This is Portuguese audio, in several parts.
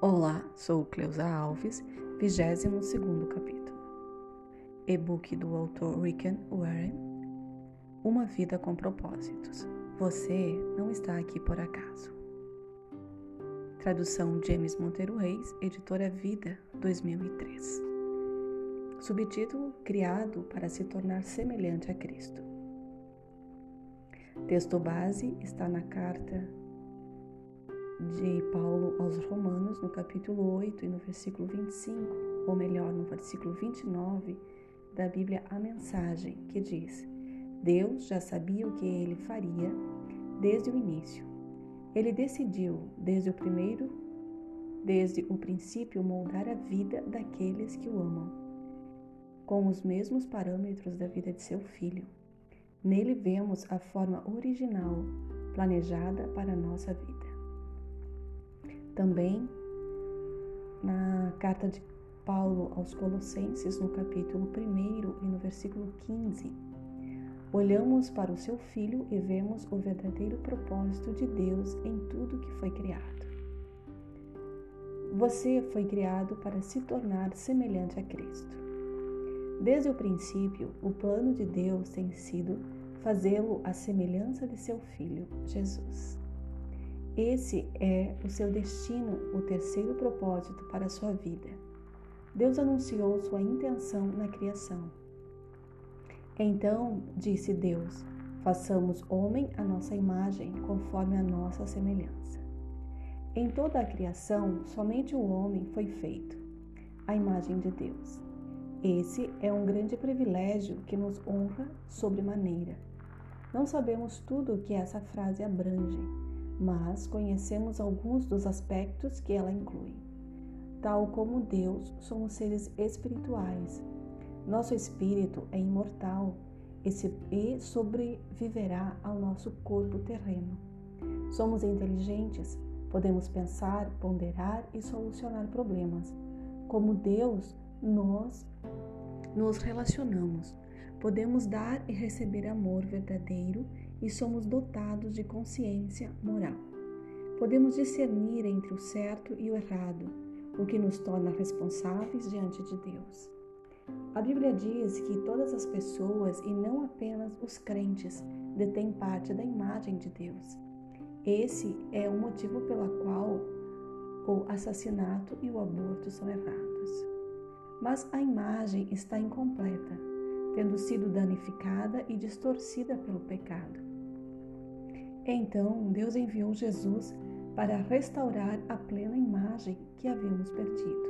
Olá, sou Cleusa Alves, 22º capítulo. E-book do autor Rick Warren. Uma vida com propósitos. Você não está aqui por acaso. Tradução James Monteiro Reis, editora Vida, 2003. Subtítulo: Criado para se tornar semelhante a Cristo. Texto base está na carta de Paulo aos Romanos, no capítulo 8 e no versículo 25, ou melhor, no versículo 29 da Bíblia, a mensagem que diz: Deus já sabia o que ele faria desde o início. Ele decidiu desde o primeiro, desde o princípio, moldar a vida daqueles que o amam, com os mesmos parâmetros da vida de seu filho. Nele vemos a forma original planejada para a nossa vida. Também na carta de Paulo aos Colossenses, no capítulo 1 e no versículo 15, olhamos para o seu Filho e vemos o verdadeiro propósito de Deus em tudo que foi criado. Você foi criado para se tornar semelhante a Cristo. Desde o princípio, o plano de Deus tem sido fazê-lo à semelhança de seu Filho, Jesus. Esse é o seu destino, o terceiro propósito para a sua vida. Deus anunciou sua intenção na criação. Então disse Deus: façamos homem à nossa imagem, conforme a nossa semelhança. Em toda a criação, somente o homem foi feito, a imagem de Deus. Esse é um grande privilégio que nos honra sobremaneira. Não sabemos tudo o que essa frase abrange, mas conhecemos alguns dos aspectos que ela inclui. Tal como Deus, somos seres espirituais. Nosso espírito é imortal e sobreviverá ao nosso corpo terreno. Somos inteligentes, podemos pensar, ponderar e solucionar problemas. Como Deus, nós nos relacionamos. Podemos dar e receber amor verdadeiro e somos dotados de consciência moral. Podemos discernir entre o certo e o errado, o que nos torna responsáveis diante de Deus. A Bíblia diz que todas as pessoas, e não apenas os crentes, detêm parte da imagem de Deus. Esse é o motivo pela qual o assassinato e o aborto são errados. Mas a imagem está incompleta, tendo sido danificada e distorcida pelo pecado. Então Deus enviou Jesus para restaurar a plena imagem que havíamos perdido.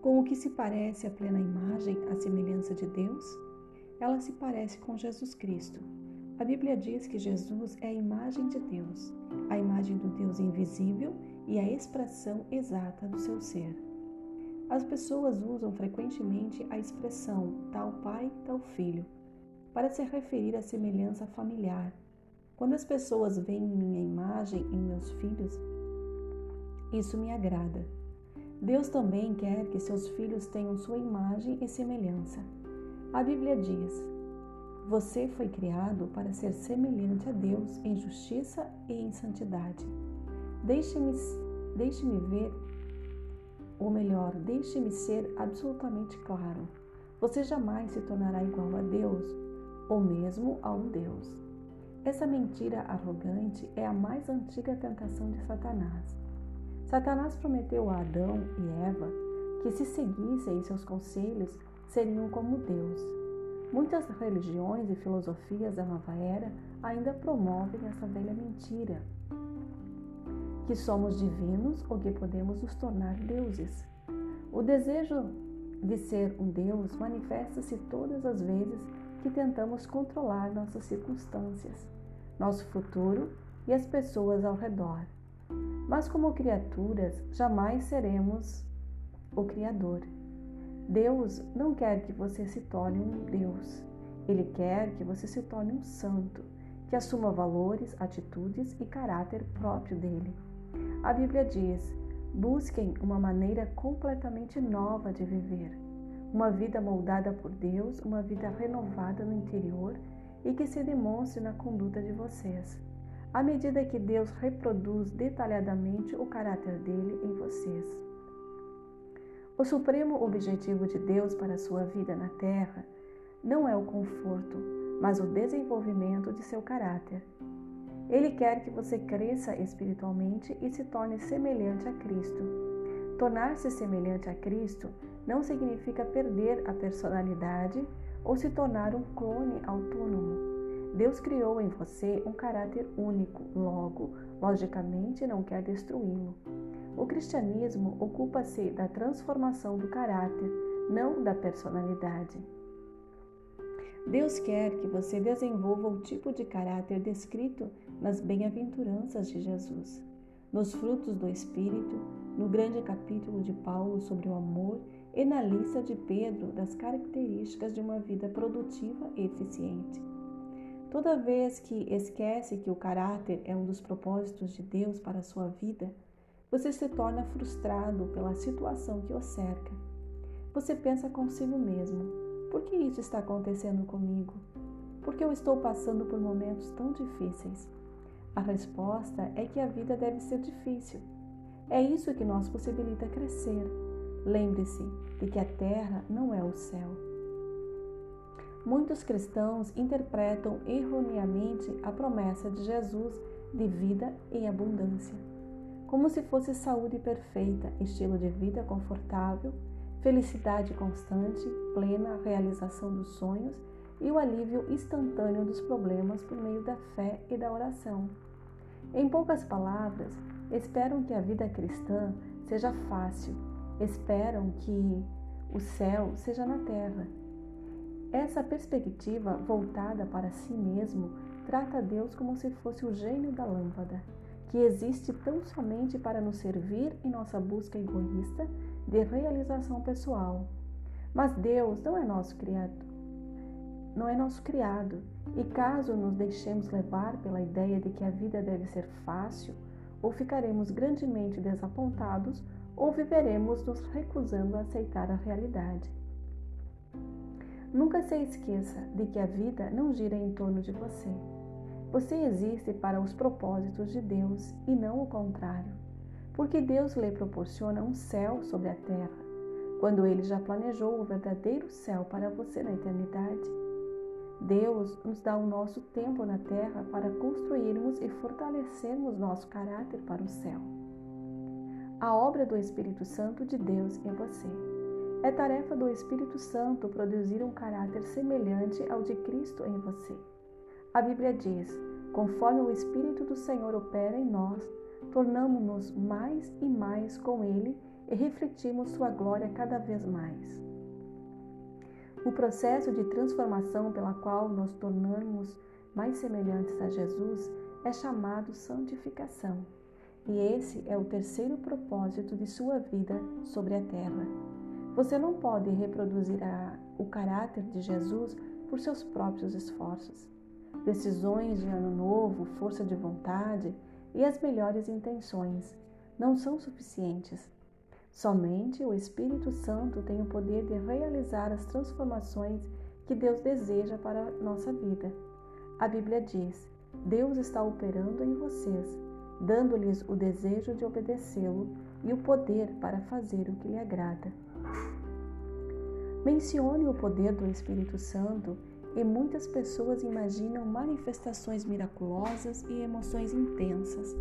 Com o que se parece a plena imagem, a semelhança de Deus, ela se parece com Jesus Cristo. A Bíblia diz que Jesus é a imagem de Deus, a imagem do Deus invisível e a expressão exata do seu ser. As pessoas usam frequentemente a expressão tal pai, tal filho, para se referir à semelhança familiar, quando as pessoas veem minha imagem em meus filhos, isso me agrada. Deus também quer que seus filhos tenham sua imagem e semelhança. A Bíblia diz: Você foi criado para ser semelhante a Deus em justiça e em santidade. Deixe-me deixe ver, ou melhor, deixe-me ser absolutamente claro. Você jamais se tornará igual a Deus, ou mesmo a um Deus. Essa mentira arrogante é a mais antiga tentação de Satanás. Satanás prometeu a Adão e Eva que, se seguissem seus conselhos, seriam como Deus. Muitas religiões e filosofias da nova era ainda promovem essa velha mentira, que somos divinos ou que podemos nos tornar deuses. O desejo de ser um Deus manifesta-se todas as vezes que tentamos controlar nossas circunstâncias, nosso futuro e as pessoas ao redor. Mas, como criaturas, jamais seremos o Criador. Deus não quer que você se torne um Deus. Ele quer que você se torne um santo, que assuma valores, atitudes e caráter próprio dele. A Bíblia diz: busquem uma maneira completamente nova de viver uma vida moldada por Deus, uma vida renovada no interior e que se demonstre na conduta de vocês. à medida que Deus reproduz detalhadamente o caráter dele em vocês. O supremo objetivo de Deus para a sua vida na terra não é o conforto, mas o desenvolvimento de seu caráter. Ele quer que você cresça espiritualmente e se torne semelhante a Cristo. Tornar-se semelhante a Cristo não significa perder a personalidade ou se tornar um clone autônomo. Deus criou em você um caráter único, logo, logicamente, não quer destruí-lo. O cristianismo ocupa-se da transformação do caráter, não da personalidade. Deus quer que você desenvolva o tipo de caráter descrito nas bem-aventuranças de Jesus, nos frutos do Espírito, no grande capítulo de Paulo sobre o amor e na lista de Pedro das características de uma vida produtiva e eficiente. Toda vez que esquece que o caráter é um dos propósitos de Deus para a sua vida, você se torna frustrado pela situação que o cerca. Você pensa consigo mesmo: por que isso está acontecendo comigo? Por que eu estou passando por momentos tão difíceis? A resposta é que a vida deve ser difícil. É isso que nos possibilita crescer. Lembre-se de que a terra não é o céu. Muitos cristãos interpretam erroneamente a promessa de Jesus de vida em abundância, como se fosse saúde perfeita, estilo de vida confortável, felicidade constante, plena realização dos sonhos e o alívio instantâneo dos problemas por meio da fé e da oração. Em poucas palavras, esperam que a vida cristã seja fácil, esperam que o céu seja na terra. Essa perspectiva voltada para si mesmo trata Deus como se fosse o gênio da lâmpada, que existe tão somente para nos servir em nossa busca egoísta de realização pessoal. Mas Deus não é nosso criado. Não é nosso criado. E caso nos deixemos levar pela ideia de que a vida deve ser fácil, ou ficaremos grandemente desapontados, ou viveremos nos recusando a aceitar a realidade. Nunca se esqueça de que a vida não gira em torno de você. Você existe para os propósitos de Deus e não o contrário porque Deus lhe proporciona um céu sobre a terra, quando ele já planejou o verdadeiro céu para você na eternidade. Deus nos dá o nosso tempo na terra para construirmos e fortalecermos nosso caráter para o céu. A obra do Espírito Santo de Deus em você. É tarefa do Espírito Santo produzir um caráter semelhante ao de Cristo em você. A Bíblia diz: conforme o Espírito do Senhor opera em nós, tornamos-nos mais e mais com Ele e refletimos Sua glória cada vez mais. O processo de transformação pela qual nos tornamos mais semelhantes a Jesus é chamado santificação. E esse é o terceiro propósito de sua vida sobre a terra. Você não pode reproduzir a, o caráter de Jesus por seus próprios esforços. Decisões de ano novo, força de vontade, e as melhores intenções não são suficientes. Somente o Espírito Santo tem o poder de realizar as transformações que Deus deseja para a nossa vida. A Bíblia diz: Deus está operando em vocês, dando-lhes o desejo de obedecê-lo e o poder para fazer o que lhe agrada. Mencione o poder do Espírito Santo e muitas pessoas imaginam manifestações miraculosas e emoções intensas.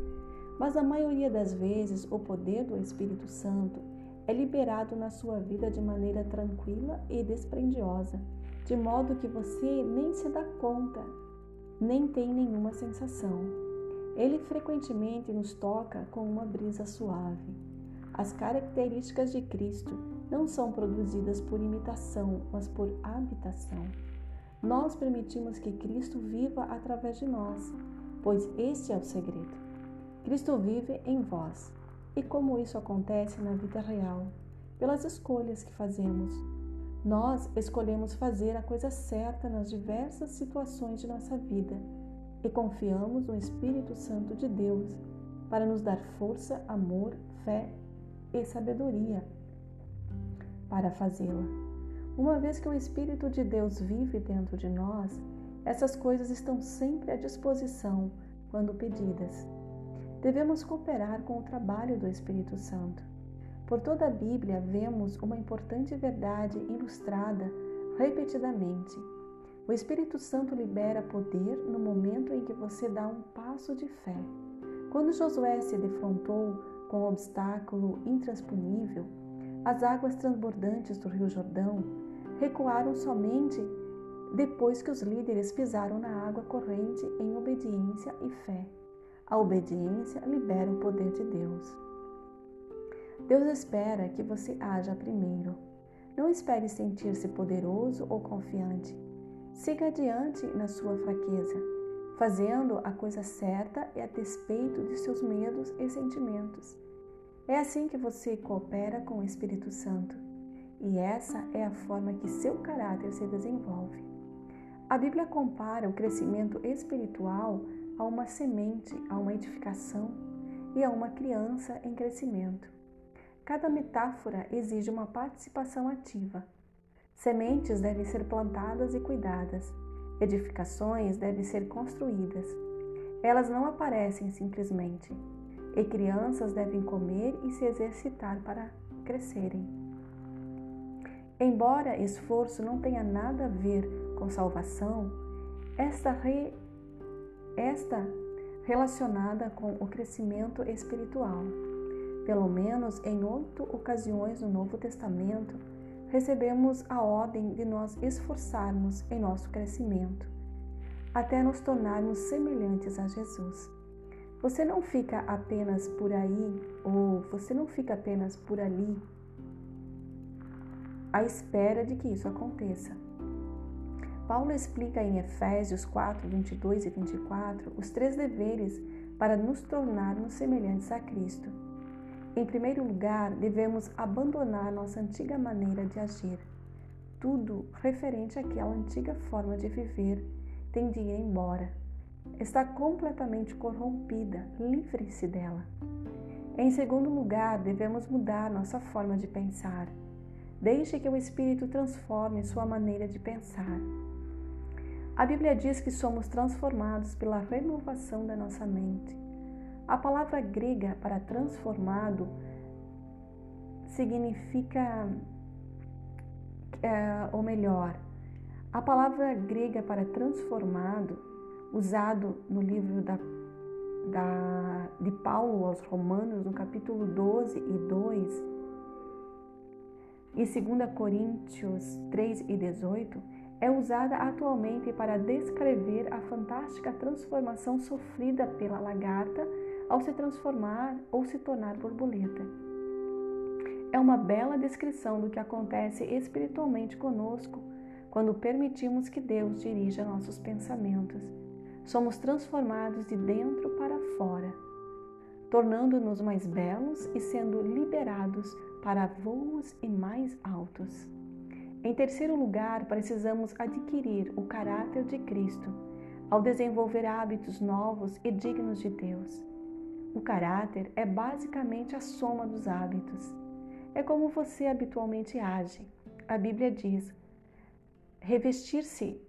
Mas a maioria das vezes o poder do Espírito Santo é liberado na sua vida de maneira tranquila e desprendiosa, de modo que você nem se dá conta, nem tem nenhuma sensação. Ele frequentemente nos toca com uma brisa suave. As características de Cristo não são produzidas por imitação, mas por habitação nós permitimos que Cristo viva através de nós, pois este é o segredo. Cristo vive em vós. E como isso acontece na vida real? Pelas escolhas que fazemos. Nós escolhemos fazer a coisa certa nas diversas situações de nossa vida e confiamos no Espírito Santo de Deus para nos dar força, amor, fé e sabedoria para fazê-la. Uma vez que o Espírito de Deus vive dentro de nós, essas coisas estão sempre à disposição quando pedidas. Devemos cooperar com o trabalho do Espírito Santo. Por toda a Bíblia vemos uma importante verdade ilustrada repetidamente. O Espírito Santo libera poder no momento em que você dá um passo de fé. Quando Josué se defrontou com um obstáculo intransponível, as águas transbordantes do Rio Jordão recuaram somente depois que os líderes pisaram na água corrente em obediência e fé. A obediência libera o poder de Deus. Deus espera que você haja primeiro. Não espere sentir-se poderoso ou confiante. Siga adiante na sua fraqueza, fazendo a coisa certa e a despeito de seus medos e sentimentos. É assim que você coopera com o Espírito Santo, e essa é a forma que seu caráter se desenvolve. A Bíblia compara o crescimento espiritual a uma semente, a uma edificação e a uma criança em crescimento. Cada metáfora exige uma participação ativa. Sementes devem ser plantadas e cuidadas. Edificações devem ser construídas. Elas não aparecem simplesmente. E crianças devem comer e se exercitar para crescerem. Embora esforço não tenha nada a ver com salvação, esta, re... esta relacionada com o crescimento espiritual. Pelo menos em oito ocasiões no Novo Testamento, recebemos a ordem de nós esforçarmos em nosso crescimento, até nos tornarmos semelhantes a Jesus. Você não fica apenas por aí, ou você não fica apenas por ali, à espera de que isso aconteça. Paulo explica em Efésios 4, 22 e 24 os três deveres para nos tornarmos semelhantes a Cristo. Em primeiro lugar, devemos abandonar nossa antiga maneira de agir. Tudo referente àquela antiga forma de viver tem de ir embora. Está completamente corrompida, livre-se dela. Em segundo lugar, devemos mudar nossa forma de pensar. Deixe que o Espírito transforme sua maneira de pensar. A Bíblia diz que somos transformados pela renovação da nossa mente. A palavra grega para transformado significa, é, ou melhor, a palavra grega para transformado, usado no livro da, da, de Paulo aos Romanos, no capítulo 12 e 2, e 2 Coríntios 3 e 18, é usada atualmente para descrever a fantástica transformação sofrida pela lagarta ao se transformar ou se tornar borboleta. É uma bela descrição do que acontece espiritualmente conosco quando permitimos que Deus dirija nossos pensamentos. Somos transformados de dentro para fora, tornando-nos mais belos e sendo liberados para voos e mais altos. Em terceiro lugar, precisamos adquirir o caráter de Cristo ao desenvolver hábitos novos e dignos de Deus. O caráter é basicamente a soma dos hábitos. É como você habitualmente age. A Bíblia diz: revestir-se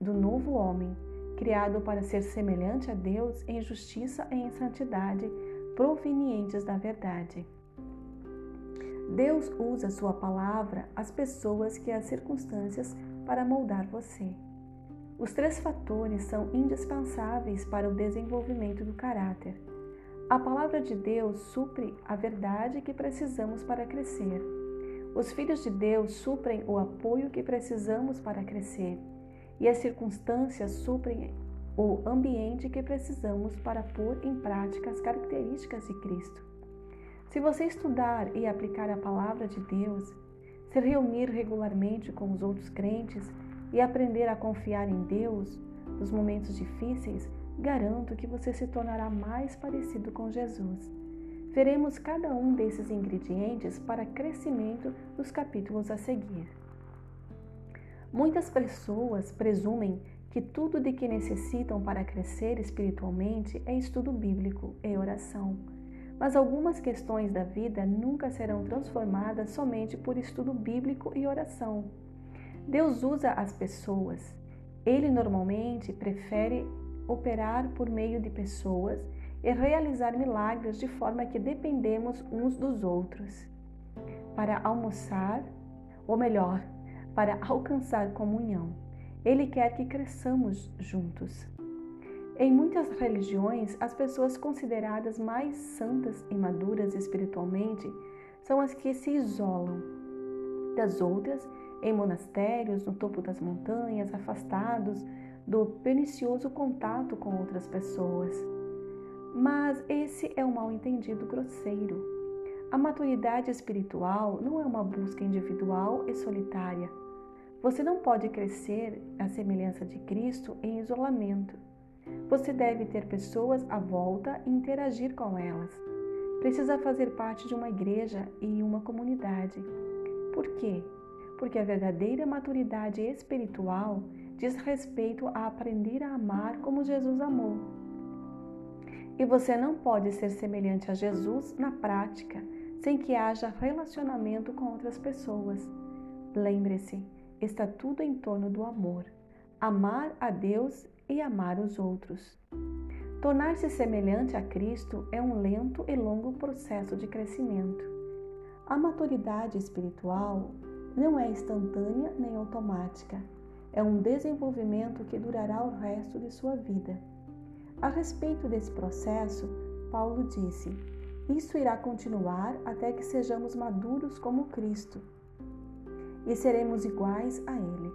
do novo homem, criado para ser semelhante a Deus em justiça e em santidade, provenientes da verdade. Deus usa Sua palavra, as pessoas e as circunstâncias para moldar você. Os três fatores são indispensáveis para o desenvolvimento do caráter. A palavra de Deus supre a verdade que precisamos para crescer. Os filhos de Deus suprem o apoio que precisamos para crescer. E as circunstâncias suprem o ambiente que precisamos para pôr em prática as características de Cristo. Se você estudar e aplicar a palavra de Deus, se reunir regularmente com os outros crentes e aprender a confiar em Deus nos momentos difíceis, garanto que você se tornará mais parecido com Jesus. Veremos cada um desses ingredientes para crescimento nos capítulos a seguir. Muitas pessoas presumem que tudo de que necessitam para crescer espiritualmente é estudo bíblico e oração. Mas algumas questões da vida nunca serão transformadas somente por estudo bíblico e oração. Deus usa as pessoas. Ele normalmente prefere operar por meio de pessoas e realizar milagres de forma que dependemos uns dos outros. Para almoçar, ou melhor, para alcançar comunhão. Ele quer que cresçamos juntos. Em muitas religiões, as pessoas consideradas mais santas e maduras espiritualmente são as que se isolam das outras em monastérios, no topo das montanhas, afastados do pernicioso contato com outras pessoas. Mas esse é um mal-entendido grosseiro. A maturidade espiritual não é uma busca individual e solitária. Você não pode crescer à semelhança de Cristo em isolamento. Você deve ter pessoas à volta e interagir com elas. Precisa fazer parte de uma igreja e uma comunidade. Por quê? Porque a verdadeira maturidade espiritual diz respeito a aprender a amar como Jesus amou. E você não pode ser semelhante a Jesus na prática sem que haja relacionamento com outras pessoas. Lembre-se, está tudo em torno do amor. Amar a Deus e amar os outros. Tornar-se semelhante a Cristo é um lento e longo processo de crescimento. A maturidade espiritual não é instantânea nem automática. É um desenvolvimento que durará o resto de sua vida. A respeito desse processo, Paulo disse: Isso irá continuar até que sejamos maduros como Cristo e seremos iguais a Ele.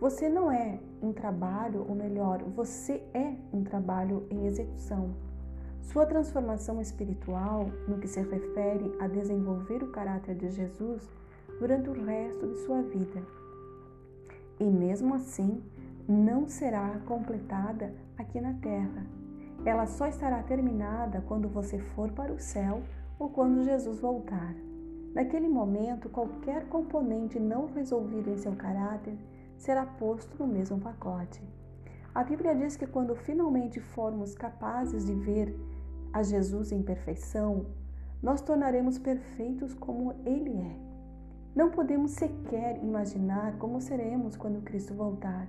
Você não é um trabalho, ou melhor, você é um trabalho em execução. Sua transformação espiritual, no que se refere a desenvolver o caráter de Jesus, durante o resto de sua vida. E mesmo assim, não será completada aqui na terra. Ela só estará terminada quando você for para o céu ou quando Jesus voltar. Naquele momento, qualquer componente não resolvido em seu caráter será posto no mesmo pacote. A Bíblia diz que quando finalmente formos capazes de ver a Jesus em perfeição, nós tornaremos perfeitos como Ele é. Não podemos sequer imaginar como seremos quando Cristo voltar.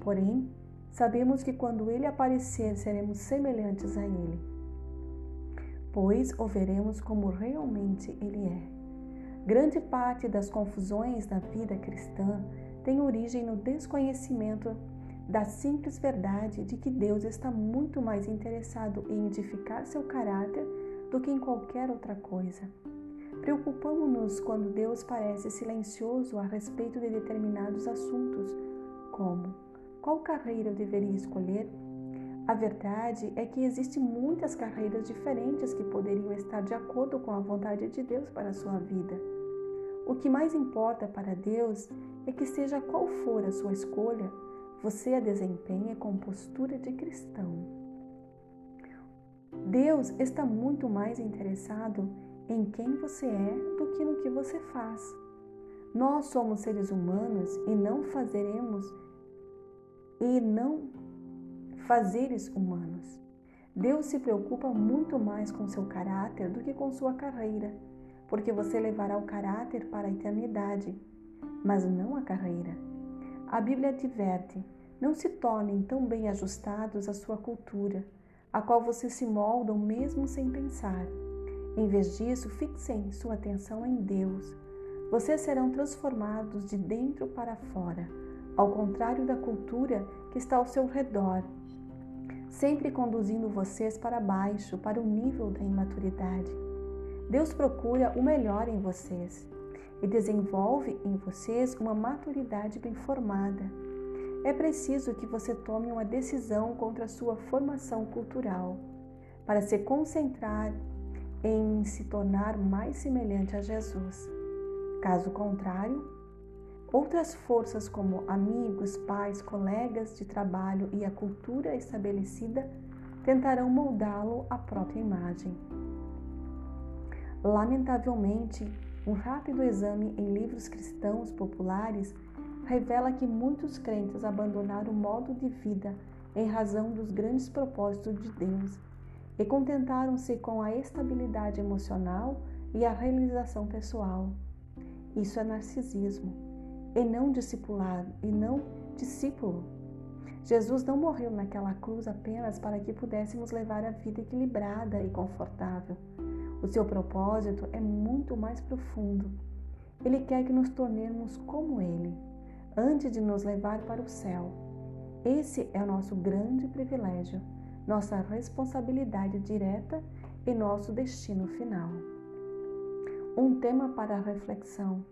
Porém, sabemos que quando Ele aparecer, seremos semelhantes a Ele, pois o veremos como realmente Ele é. Grande parte das confusões na vida cristã tem origem no desconhecimento da simples verdade de que Deus está muito mais interessado em edificar seu caráter do que em qualquer outra coisa. Preocupamos-nos quando Deus parece silencioso a respeito de determinados assuntos, como qual carreira eu deveria escolher? A verdade é que existem muitas carreiras diferentes que poderiam estar de acordo com a vontade de Deus para a sua vida. O que mais importa para Deus é que, seja qual for a sua escolha, você a desempenhe com postura de cristão. Deus está muito mais interessado em quem você é do que no que você faz. Nós somos seres humanos e não fazeremos e não fazeres humanos. Deus se preocupa muito mais com seu caráter do que com sua carreira, porque você levará o caráter para a eternidade, mas não a carreira. A Bíblia adverte: não se tornem tão bem ajustados à sua cultura, a qual você se moldam mesmo sem pensar. Em vez disso, fixem sua atenção em Deus. Vocês serão transformados de dentro para fora, ao contrário da cultura que está ao seu redor, sempre conduzindo vocês para baixo, para o nível da imaturidade. Deus procura o melhor em vocês e desenvolve em vocês uma maturidade bem formada. É preciso que você tome uma decisão contra a sua formação cultural para se concentrar em se tornar mais semelhante a Jesus. Caso contrário, outras forças como amigos, pais, colegas de trabalho e a cultura estabelecida tentarão moldá-lo à própria imagem. Lamentavelmente, um rápido exame em livros cristãos populares revela que muitos crentes abandonaram o modo de vida em razão dos grandes propósitos de Deus e contentaram-se com a estabilidade emocional e a realização pessoal. Isso é narcisismo, e não discipulado, e não discípulo. Jesus não morreu naquela cruz apenas para que pudéssemos levar a vida equilibrada e confortável. O seu propósito é muito mais profundo. Ele quer que nos tornemos como Ele, antes de nos levar para o céu. Esse é o nosso grande privilégio, nossa responsabilidade direta e nosso destino final. Um tema para reflexão.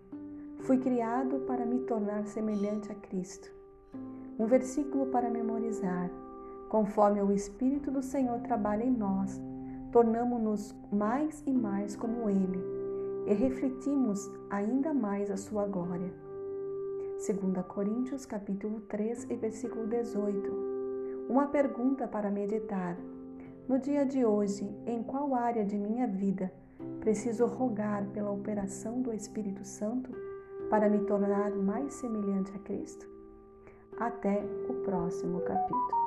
Fui criado para me tornar semelhante a Cristo. Um versículo para memorizar. Conforme o Espírito do Senhor trabalha em nós, tornamos-nos mais e mais como Ele e refletimos ainda mais a sua glória. 2 Coríntios capítulo 3 e versículo 18. Uma pergunta para meditar. No dia de hoje, em qual área de minha vida preciso rogar pela operação do Espírito Santo para me tornar mais semelhante a Cristo? Até o próximo capítulo.